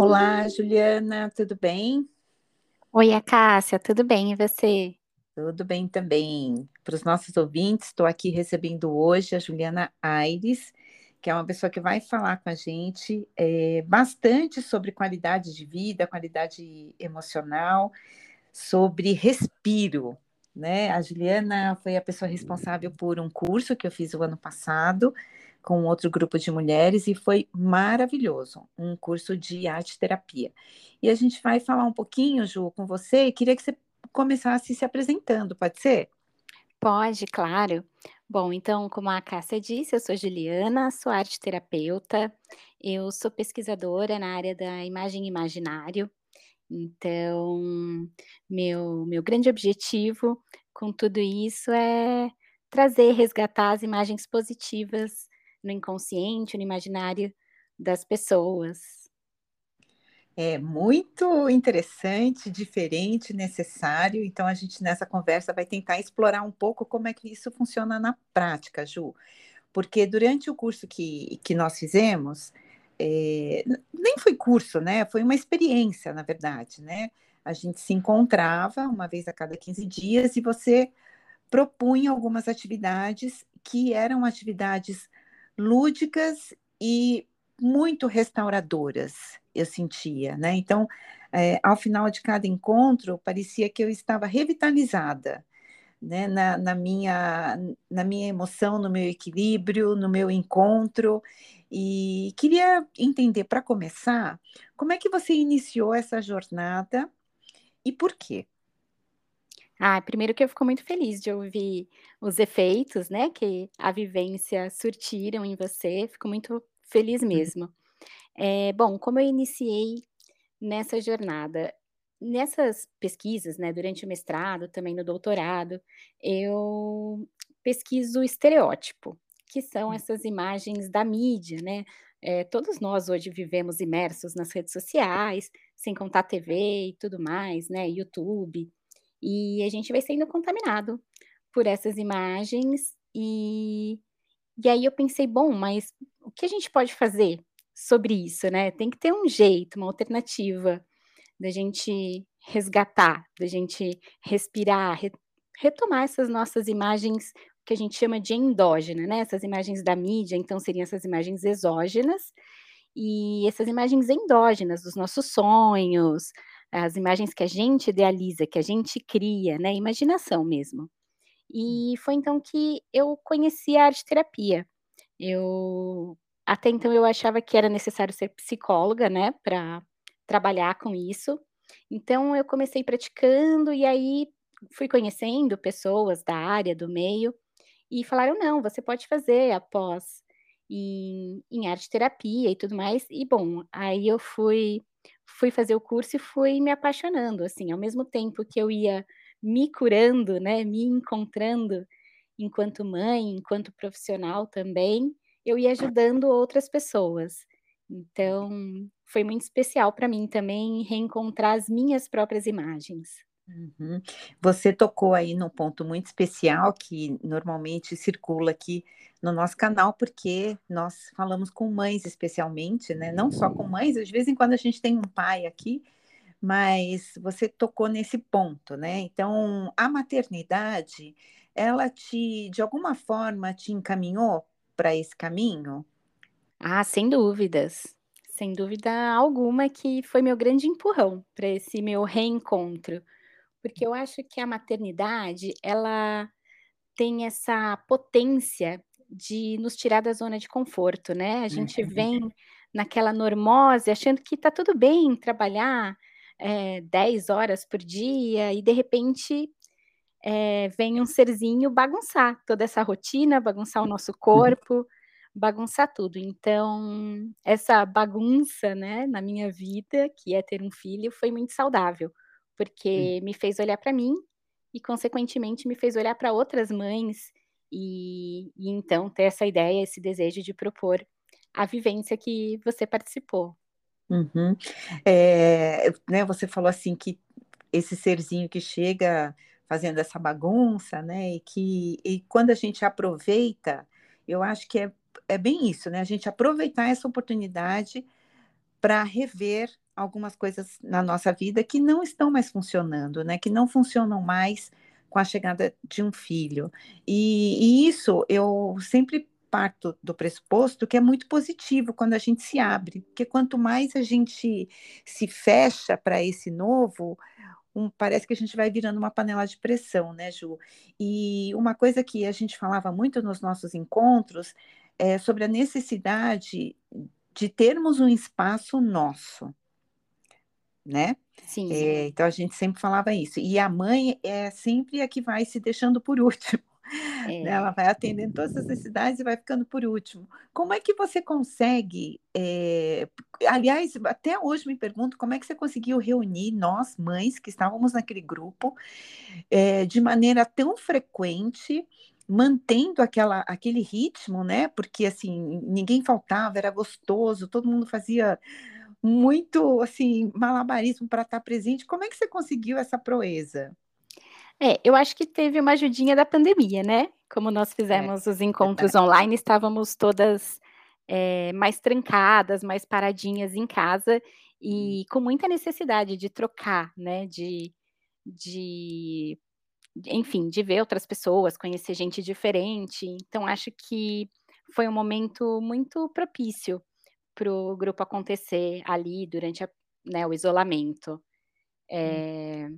Olá, Juliana, tudo bem? Oi, a Cássia, tudo bem? E você? Tudo bem também. Para os nossos ouvintes, estou aqui recebendo hoje a Juliana Aires, que é uma pessoa que vai falar com a gente é, bastante sobre qualidade de vida, qualidade emocional, sobre respiro. Né? A Juliana foi a pessoa responsável por um curso que eu fiz o ano passado com outro grupo de mulheres e foi maravilhoso, um curso de arte terapia. E a gente vai falar um pouquinho, Ju, com você, queria que você começasse se apresentando, pode ser? Pode, claro. Bom, então, como a Cássia disse, eu sou Juliana, sou arte terapeuta, eu sou pesquisadora na área da imagem e imaginário. Então, meu, meu grande objetivo com tudo isso é trazer, resgatar as imagens positivas no inconsciente, no imaginário das pessoas. É muito interessante, diferente, necessário. Então, a gente nessa conversa vai tentar explorar um pouco como é que isso funciona na prática, Ju. Porque durante o curso que, que nós fizemos, é, nem foi curso, né? Foi uma experiência, na verdade, né? A gente se encontrava uma vez a cada 15 dias e você propunha algumas atividades que eram atividades lúdicas e muito restauradoras, eu sentia, né? Então, é, ao final de cada encontro, parecia que eu estava revitalizada, né? Na, na, minha, na minha emoção, no meu equilíbrio, no meu encontro. E queria entender, para começar, como é que você iniciou essa jornada e por quê? Ah, primeiro que eu fico muito feliz de ouvir os efeitos, né, que a vivência surtiram em você, fico muito feliz Uhum. mesmo. Eh, bom, como eu iniciei nessa jornada? Nessas pesquisas, né, durante o mestrado, também no doutorado, eu pesquiso estereótipo, que são essas imagens da mídia, né, eh, todos nós hoje vivemos imersos nas redes sociais, sem contar TV e tudo mais, né, YouTube. E a gente vai sendo contaminado por essas imagens, e e aí eu pensei: "Bom, mas o que a gente pode fazer sobre isso, né?". Tem que ter um jeito, uma alternativa da gente resgatar, da gente respirar, re retomar essas nossas imagens que a gente chama de endógena, né, essas imagens da mídia, então seriam essas imagens exógenas, e essas imagens endógenas dos nossos sonhos, as imagens que a gente idealiza, que a gente cria, né, imaginação mesmo. E foi então que eu conheci a arte terapia. Eu até então eu achava que era necessário ser psicóloga, né, pra trabalhar com isso. Então eu comecei praticando e aí fui conhecendo pessoas da área, do meio, e falaram: "Não, você pode fazer a pós em em arte terapia e tudo mais". E bom, aí eu fui fui fazer o curso e fui me apaixonando, assim, ao mesmo tempo que eu ia me curando, né, me encontrando enquanto mãe, enquanto profissional também, eu ia ajudando outras pessoas. Então, foi muito especial para mim também reencontrar as minhas próprias imagens. Uhum. Você tocou aí num ponto muito especial que normalmente circula aqui no nosso canal, porque nós falamos com mães especialmente, né? Não só com mães, de vez em quando a gente tem um pai aqui, mas você tocou nesse ponto, né? Então, a maternidade, ela te, de alguma forma, te encaminhou para esse caminho? Ah, sem dúvidas, sem dúvida alguma que foi meu grande empurrão para esse meu reencontro, porque eu acho que a maternidade, ela tem essa potência de nos tirar da zona de conforto, né, a gente Uhum. vem naquela normose achando que está tudo bem trabalhar, eh, 10 horas por dia e de repente, eh, vem um serzinho bagunçar toda essa rotina, bagunçar o nosso Uhum. corpo, bagunçar tudo. Então, essa bagunça, né, na minha vida, que é ter um filho, foi muito saudável, Hum. porque me fez olhar para mim e consequentemente me fez olhar para outras mães, e e então ter essa ideia, esse desejo de propor a vivência que você participou. Uhum. Eh, né, você falou assim que esse serzinho que chega fazendo essa bagunça, né, e que e quando a gente aproveita, eu acho que é é bem isso, né, a gente aproveitar essa oportunidade para rever algumas coisas na nossa vida que não estão mais funcionando, né? Que não funcionam mais com a chegada de um filho. E, e isso eu sempre parto do pressuposto que é muito positivo quando a gente se abre, porque quanto mais a gente se fecha para esse novo, um, parece que a gente vai virando uma panela de pressão, né, Ju? E uma coisa que a gente falava muito nos nossos encontros é sobre a necessidade de termos um espaço nosso, né? Sim. É, então a gente sempre falava isso. E a mãe é sempre a que vai se deixando por último. É. Né? Ela vai atendendo todas as necessidades e vai ficando por último. Como é que você consegue? É... Aliás, até hoje me pergunto como é que você conseguiu reunir nós, mães, que estávamos naquele grupo, é, de maneira tão frequente mantendo aquela, aquele ritmo, né? Porque assim ninguém faltava, era gostoso, todo mundo fazia muito assim malabarismo para estar presente. Como é que você conseguiu essa proeza? É, eu acho que teve uma ajudinha da pandemia, né? Como nós é, fizemos é, os encontros é online, estávamos todas é, mais trancadas, mais paradinhas em casa e com muita necessidade de trocar, né? De, de, enfim, de ver outras pessoas, conhecer gente diferente. Então, acho que foi um momento muito propício para o grupo acontecer ali durante a, né, o isolamento. É,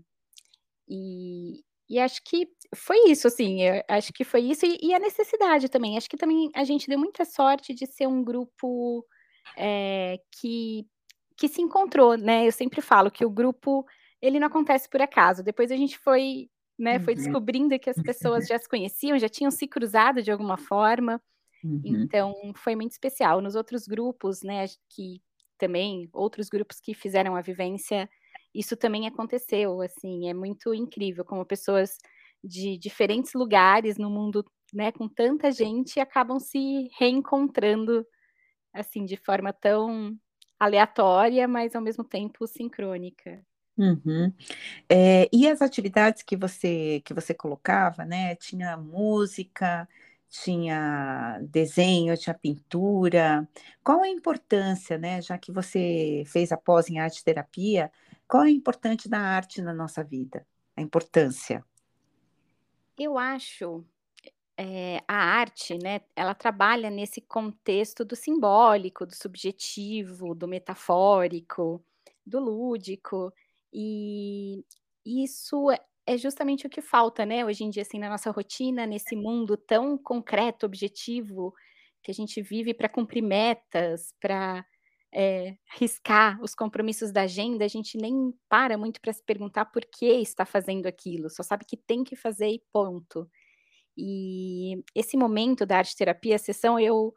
e, e acho que foi isso, assim, acho que foi isso, e, e, a necessidade também. Acho que também a gente deu muita sorte de ser um grupo é, que, que se encontrou, né? Eu sempre falo que o grupo ele não acontece por acaso. Depois a gente foi, né, foi uhum. descobrindo que as pessoas já se conheciam, já tinham se cruzado de alguma forma. Uhum. Então foi muito especial. Nos outros grupos, né, que também outros grupos que fizeram a vivência isso também aconteceu, assim, é muito incrível como pessoas de diferentes lugares no mundo, né, com tanta gente, acabam se reencontrando, assim, de forma tão aleatória, mas ao mesmo tempo sincrônica. Uhum. É, e as atividades que você que você colocava, né? Tinha música, tinha desenho, tinha pintura. Qual a importância, né? Já que você fez a pós em arte terapia, qual é a importância da arte na nossa vida? A importância? Eu acho é, a arte, né, ela trabalha nesse contexto do simbólico, do subjetivo, do metafórico, do lúdico, e isso é justamente o que falta, né, hoje em dia, assim, na nossa rotina, nesse mundo tão concreto, objetivo, que a gente vive para cumprir metas, para é, riscar os compromissos da agenda, a gente nem para muito para se perguntar por que está fazendo aquilo, só sabe que tem que fazer e ponto. E esse momento da arte terapia, a sessão, eu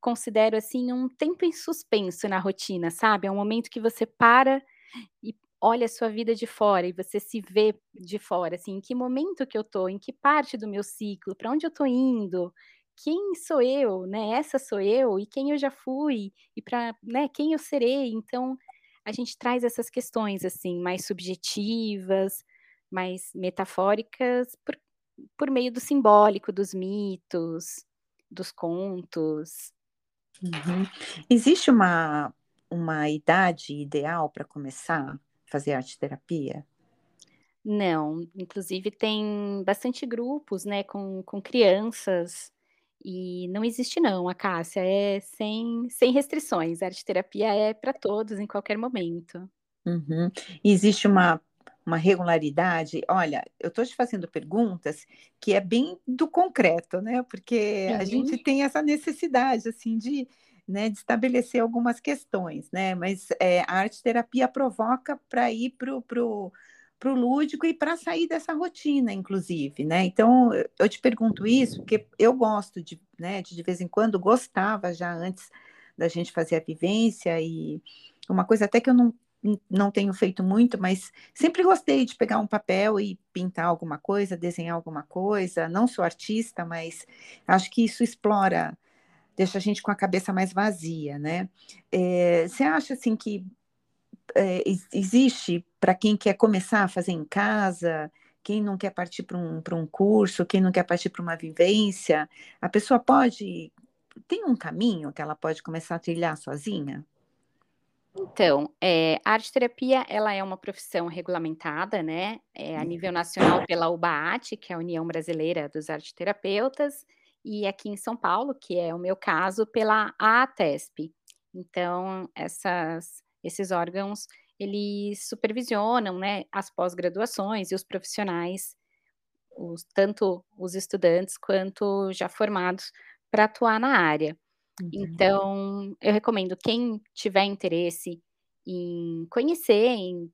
considero assim um tempo em suspenso na rotina, sabe? É um momento que você para e olha a sua vida de fora e você se vê de fora, assim, em que momento que eu tô, em que parte do meu ciclo, para onde eu tô indo, quem sou eu, né? Essa sou eu e quem eu já fui e para, né, quem eu serei. Então, a gente traz essas questões assim, mais subjetivas, mais metafóricas por, por meio do simbólico, dos mitos, dos contos. Uhum. Existe uma uma idade ideal para começar fazer arte terapia? Não, inclusive tem bastante grupos, né, com, com crianças e não existe não, a Cássia, é sem sem restrições, a arte terapia é para todos em qualquer momento. Uhum. Existe uma uma regularidade? Olha, eu estou te fazendo perguntas que é bem do concreto, né? Porque a gente tem essa necessidade, assim, de, né, de estabelecer algumas questões, né? Mas é, a arte terapia provoca para ir para o para o lúdico e para sair dessa rotina, inclusive, né? Então, eu te pergunto isso porque eu gosto de, né, de, de vez em quando, gostava já antes da gente fazer a vivência e uma coisa até que eu não, não tenho feito muito, mas sempre gostei de pegar um papel e pintar alguma coisa, desenhar alguma coisa. Não sou artista, mas acho que isso explora, deixa a gente com a cabeça mais vazia, né? É, você acha assim que é, existe para quem quer começar a fazer em casa, quem não quer partir para um, um curso, quem não quer partir para uma vivência, a pessoa pode. Tem um caminho que ela pode começar a trilhar sozinha? Então, eh, a arte terapia, ela é uma profissão regulamentada, né, eh, a nível nacional pela UBAAT, que é a União Brasileira dos Arteterapeutas, e aqui em São Paulo, que é o meu caso, pela AATESP. Então, essas esses órgãos, eles supervisionam, né, as pós-graduações e os profissionais, os tanto os estudantes quanto já formados, para atuar na área. Uhum. Então, eu recomendo quem tiver interesse em conhecer, em,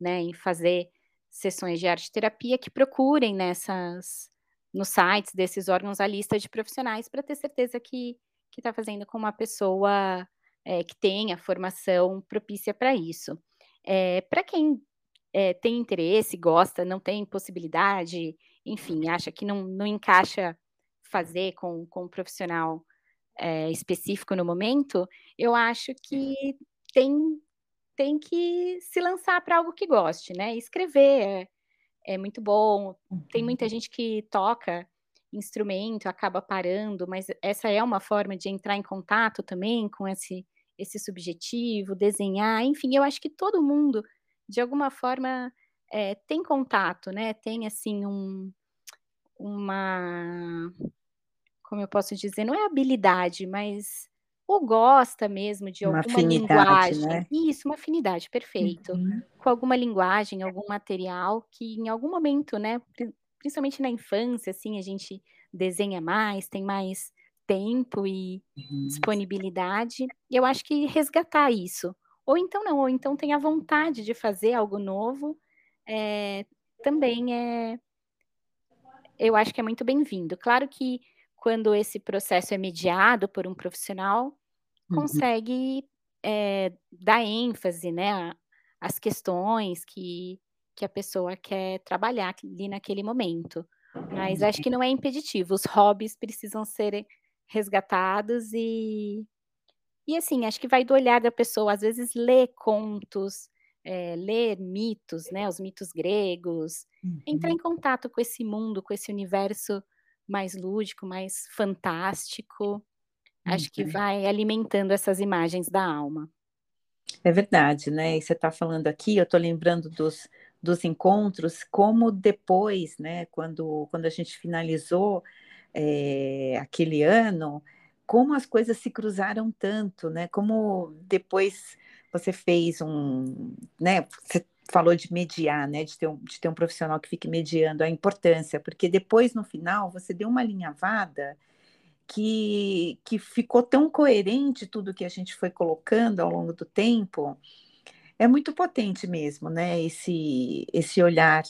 né, em fazer sessões de arte terapia, que procurem nessas nos sites desses órgãos a lista de profissionais, para ter certeza que que tá fazendo com uma pessoa, eh, que tenha formação propícia para isso. Eh, para quem, eh, tem interesse, gosta, não tem possibilidade, enfim, acha que não não encaixa fazer com com um profissional, eh, específico no momento, eu acho que tem tem que se lançar para algo que goste, né, escrever é é muito bom, tem Uhum. muita gente que toca instrumento, acaba parando, mas essa é uma forma de entrar em contato também com esse esse subjetivo, desenhar, enfim, eu acho que todo mundo, de alguma forma, eh, tem contato, né, tem assim um uma como eu posso dizer, não é habilidade, mas ou gosta mesmo de Uma alguma linguagem né. isso, uma afinidade, perfeito. Uhum. Com alguma linguagem, algum material que em algum momento, né, pri principalmente na infância, assim, a gente desenha mais, tem mais tempo e Uhum. disponibilidade, e eu acho que resgatar isso. Ou então não, ou então tem a vontade de fazer algo novo, eh, também é eu acho que é muito bem-vindo. Claro que quando esse processo é mediado por um profissional, Uhum. consegue, eh, dar ênfase, né, às questões que que a pessoa quer trabalhar ali naquele momento. Mas acho que não é impeditivo, os hobbies precisam ser resgatados e e assim, acho que vai do olhar da pessoa, às vezes ler contos, eh, ler mitos, né, os mitos gregos, entrar Uhum. em contato com esse mundo, com esse universo mais lúdico, mais fantástico, acho que vai alimentando essas imagens da alma. É verdade, né, e você tá falando aqui, eu tô lembrando dos dos encontros, como depois, né, quando quando a gente finalizou, eh, aquele ano, como as coisas se cruzaram tanto, né, como depois você fez um né, você falou de mediar, né, de ter um de ter um profissional que fique mediando, a importância, porque depois no final você deu uma alinhavada que que ficou tão coerente tudo que a gente foi colocando ao longo do tempo, é muito potente mesmo, né, esse esse olhar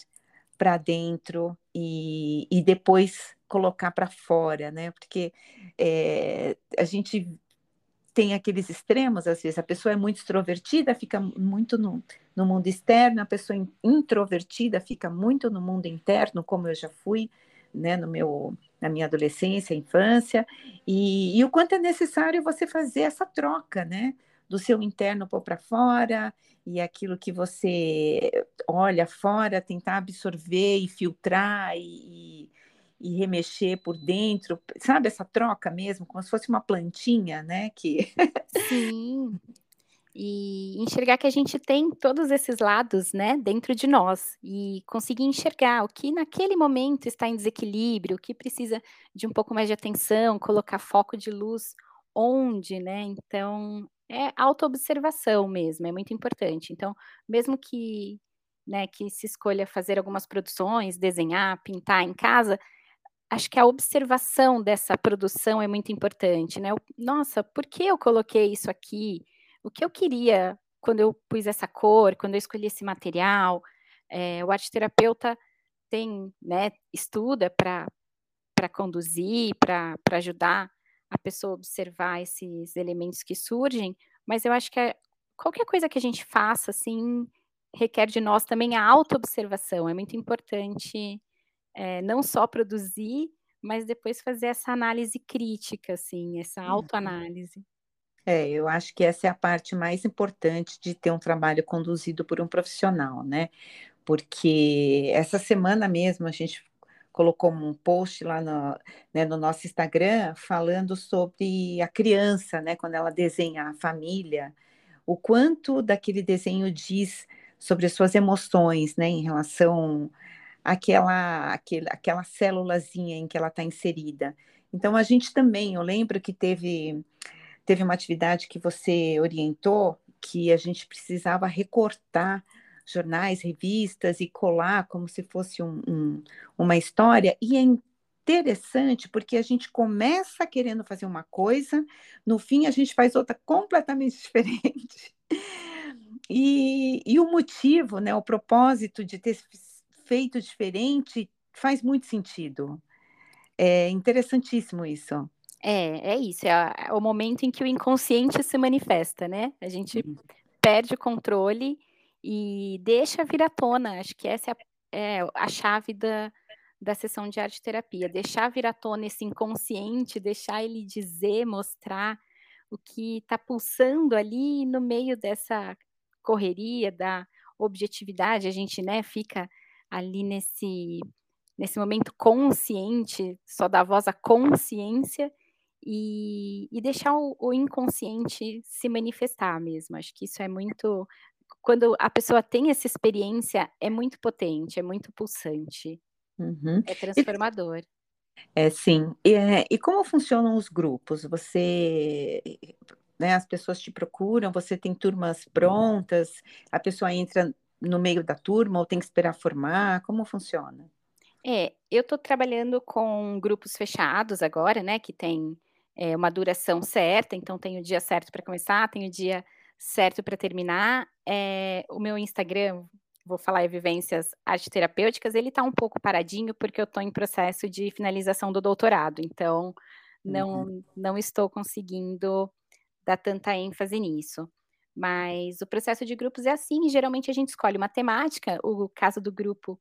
pra dentro e e depois colocar pra fora, né, porque, eh, a gente tem aqueles extremos, às vezes, a pessoa é muito extrovertida, fica muito no no mundo externo, a pessoa in introvertida fica muito no mundo interno, como eu já fui, né, no meu na minha adolescência, infância, e e o quanto é necessário você fazer essa troca, né, do seu interno pôr pra fora, e aquilo que você olha fora tentar absorver e filtrar e e remexer por dentro, sabe essa troca mesmo, como se fosse uma plantinha, né, que Sim, e enxergar que a gente tem todos esses lados, né, dentro de nós, e conseguir enxergar o que naquele momento está em desequilíbrio, o que precisa de um pouco mais de atenção, colocar foco de luz onde, né, então, é autoobservação mesmo, é muito importante. Então, mesmo que, né, que se escolha fazer algumas produções, desenhar, pintar em casa, acho que a observação dessa produção é muito importante, né, "Nossa, por que eu coloquei isso aqui? O que eu queria quando eu pus essa cor, quando eu escolhi esse material?". Eh, o arteterapeuta tem, né, estuda pra pra conduzir, pra ajudar a pessoa a observar esses elementos que surgem, mas eu acho que é qualquer coisa que a gente faça, assim, requer de nós também a autoobservação, é muito importante, eh, não só produzir, mas depois fazer essa análise crítica, assim, essa Uhum. autoanálise. É, eu acho que essa é a parte mais importante de ter um trabalho conduzido por um profissional, né, porque essa semana mesmo a gente colocou um post lá no né, no nosso Instagram falando sobre a criança, né, quando ela desenha a família, o quanto daquele desenho diz sobre as suas emoções, né, em relação àquela, àquela, àquela célulazinha em que ela está inserida. Então, a gente também, eu lembro que teve, teve uma atividade que você orientou, que a gente precisava recortar jornais, revistas e colar como se fosse um, um, uma história, e é interessante porque a gente começa querendo fazer uma coisa, no fim a gente faz outra completamente diferente. E, e o motivo, né, o propósito de ter feito diferente faz muito sentido. É interessantíssimo isso. É, é isso, é, é o momento em que o inconsciente se manifesta, né? A gente uhum. perde o controle e deixa vir à tona. Acho que essa é a, é a chave da, da sessão de arte terapia, deixar vir à tona esse inconsciente, deixar ele dizer, mostrar o que está pulsando ali no meio dessa correria da objetividade, a gente né, fica ali nesse, nesse momento consciente, só dá voz à consciência e, e deixar o, o inconsciente se manifestar mesmo. Acho que isso é muito. Quando a pessoa tem essa experiência, é muito potente, é muito pulsante. Uhum. É transformador. É, sim. E, é, e, como funcionam os grupos? Você, né, as pessoas te procuram, você tem turmas prontas, a pessoa entra no meio da turma ou tem que esperar formar? Como funciona? É, eu estou trabalhando com grupos fechados agora, né, que tem é, uma duração certa, então tem o dia certo para começar, tem o dia certo para terminar. É, o meu Instagram, vou falar em vivências arte terapêuticas, ele está um pouco paradinho porque eu estou em processo de finalização do doutorado, então não, uhum. não estou conseguindo dar tanta ênfase nisso. Mas o processo de grupos é assim, geralmente a gente escolhe uma temática, o caso do grupo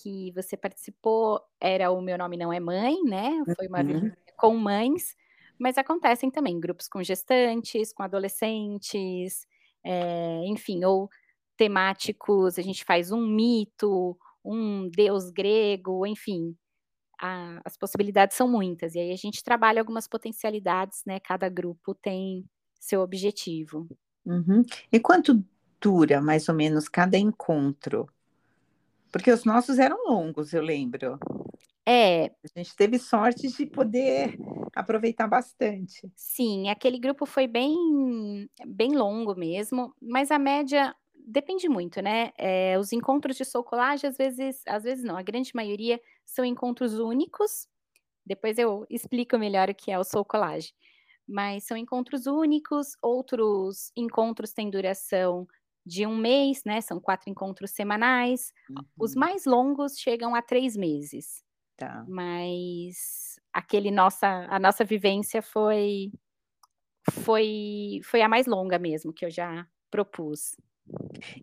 que você participou era o Meu Nome Não É Mãe, né? Foi uma uhum. com mães, mas acontecem também grupos com gestantes, com adolescentes, é, enfim, ou temáticos, a gente faz um mito, um deus grego, enfim, a, as possibilidades são muitas. E aí a gente trabalha algumas potencialidades, né? Cada grupo tem seu objetivo. Uhum. E quanto dura, mais ou menos, cada encontro? Porque os nossos eram longos, eu lembro. É. A gente teve sorte de poder aproveitar bastante. Sim, aquele grupo foi bem, bem longo mesmo, mas a média depende muito, né? É, os encontros de soul collage, às vezes, às vezes não, a grande maioria são encontros únicos. Depois eu explico melhor o que é o soul collage. Mas são encontros únicos, outros encontros têm duração de um mês, né? São quatro encontros semanais. Uhum. Os mais longos chegam a três meses. Tá. Mas aquele nossa, a nossa vivência foi foi foi a mais longa mesmo que eu já propus.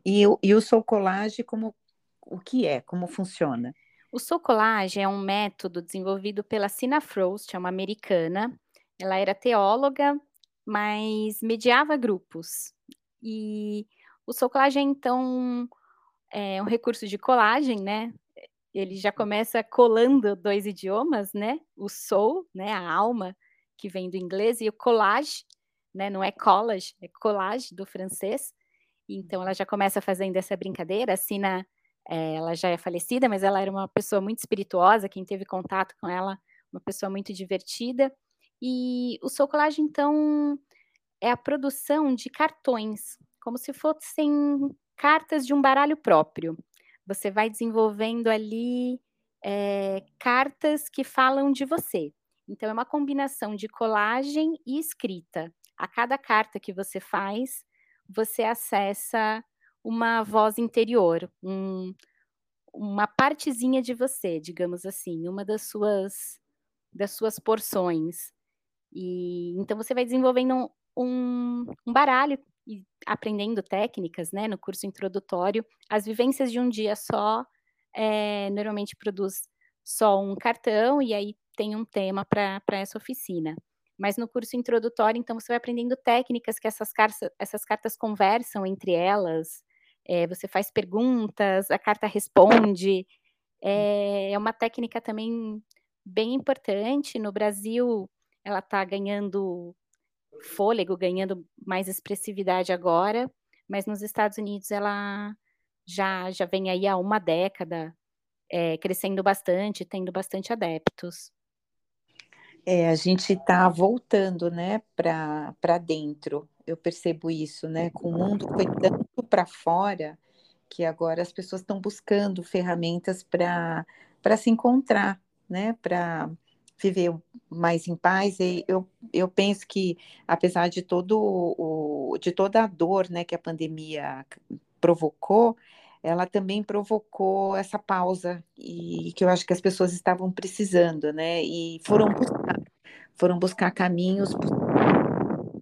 E, e o Soul Collage, como, o que é? Como funciona? O Soul Collage é um método desenvolvido pela Sina Frost, é uma americana. Ela era teóloga, mas mediava grupos. E o é, então, é um recurso de colagem, né? Ele já começa colando dois idiomas, né? O soul, né? A alma, que vem do inglês, e o collage, né? Não é collage, é collage do francês. Então ela já começa fazendo essa brincadeira. A Sina, é, ela já é falecida, mas ela era uma pessoa muito espirituosa. Quem teve contato com ela, uma pessoa muito divertida. E o Socolage, então, é a produção de cartões, como se fossem cartas de um baralho próprio. Você vai desenvolvendo ali é, cartas que falam de você. Então, é uma combinação de colagem e escrita. A cada carta que você faz, você acessa uma voz interior, um, uma partezinha de você, digamos assim, uma das suas das suas porções. E então você vai desenvolvendo um, um baralho e aprendendo técnicas, né, no curso introdutório. As vivências de um dia só é, normalmente produz só um cartão e aí tem um tema para essa oficina. Mas no curso introdutório, então, você vai aprendendo técnicas que essas cartas, essas cartas conversam entre elas. É, você faz perguntas, a carta responde. É, é uma técnica também bem importante. No Brasil, ela está ganhando fôlego, ganhando mais expressividade agora, mas nos Estados Unidos ela já já vem aí há uma década, é, crescendo bastante, tendo bastante adeptos. É, a gente está voltando, né, para dentro. Eu percebo isso, né? Com o mundo foi tanto para fora que agora as pessoas estão buscando ferramentas para se encontrar, né? Para viver mais em paz. E eu, eu penso que, apesar de, todo o, de toda a dor né, que a pandemia provocou, ela também provocou essa pausa e que eu acho que as pessoas estavam precisando, né? E foram buscar, foram buscar caminhos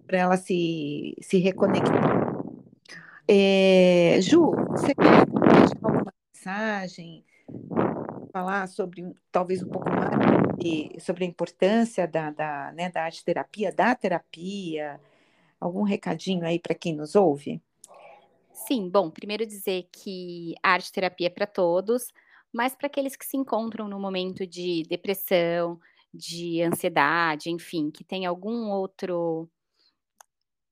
para ela se, se reconectar. É, Ju, você quer deixar alguma mensagem? Falar sobre talvez um pouco mais sobre a importância da, da, né, da arte terapia, da terapia? Algum recadinho aí para quem nos ouve? Sim, bom, primeiro dizer que a arte terapia é para todos, mas para aqueles que se encontram no momento de depressão, de ansiedade, enfim, que tem algum outro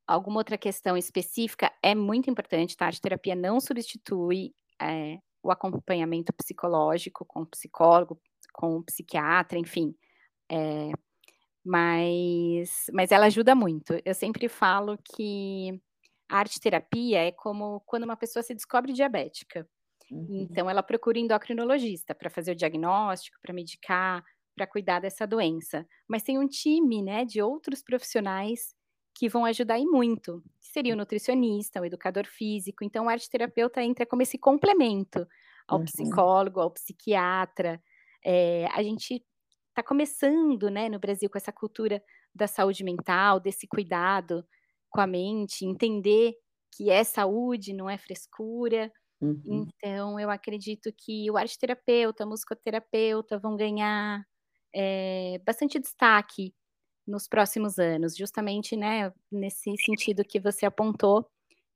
alguma outra questão específica, é muito importante, tá? A arte terapia não substitui é, o acompanhamento psicológico com psicólogo, com o psiquiatra, enfim. É, mas, mas ela ajuda muito. Eu sempre falo que a arte terapia é como quando uma pessoa se descobre diabética. Uhum. Então, ela procura endocrinologista para fazer o diagnóstico, para medicar, para cuidar dessa doença. Mas tem um time, né, de outros profissionais que vão ajudar e muito. Seria o nutricionista, o educador físico. Então, o arte terapeuta entra como esse complemento ao uhum. psicólogo, ao psiquiatra. É, a gente está começando, né, no Brasil com essa cultura da saúde mental, desse cuidado com a mente, entender que é saúde, não é frescura. Uhum. Então, eu acredito que o arte terapeuta, musicoterapeuta vão ganhar é, bastante destaque nos próximos anos, justamente né, nesse sentido que você apontou,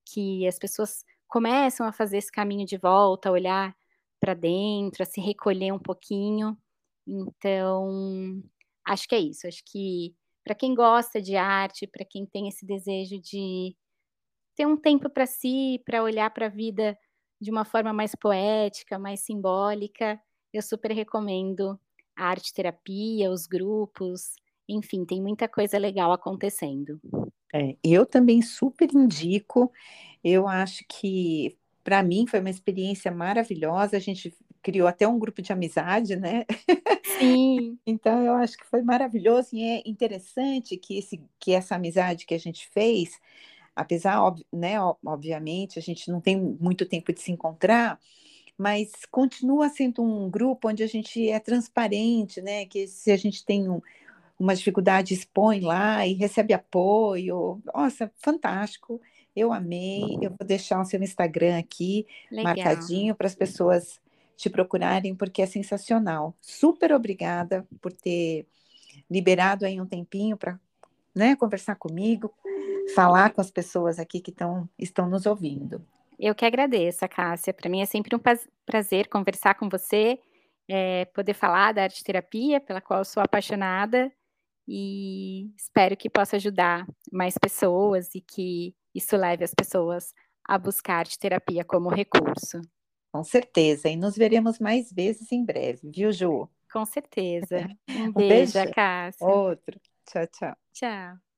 que as pessoas começam a fazer esse caminho de volta, a olhar para dentro, a se recolher um pouquinho. Então, acho que é isso. Acho que para quem gosta de arte, para quem tem esse desejo de ter um tempo para si, para olhar para a vida de uma forma mais poética, mais simbólica, eu super recomendo a arte terapia, os grupos, enfim, tem muita coisa legal acontecendo. É, eu também super indico. Eu acho que para mim foi uma experiência maravilhosa. A gente criou até um grupo de amizade, né? Sim. então eu acho que foi maravilhoso e é interessante que, esse, que essa amizade que a gente fez, apesar, ob, né, obviamente, a gente não tem muito tempo de se encontrar, mas continua sendo um grupo onde a gente é transparente, né? Que se a gente tem um, uma dificuldade, expõe lá e recebe apoio. Nossa, fantástico. Eu amei. Eu vou deixar o seu Instagram aqui Legal. marcadinho para as pessoas te procurarem, porque é sensacional. Super obrigada por ter liberado aí um tempinho para né, conversar comigo, falar com as pessoas aqui que tão, estão nos ouvindo. Eu que agradeço, Cássia. Para mim é sempre um prazer conversar com você, é, poder falar da arte terapia, pela qual eu sou apaixonada, e espero que possa ajudar mais pessoas e que isso leve as pessoas a buscar terapia como recurso. Com certeza, e nos veremos mais vezes em breve, viu, Ju? Com certeza. Um, um beijo, beijo. Cássia. Outro. Tchau, tchau. Tchau.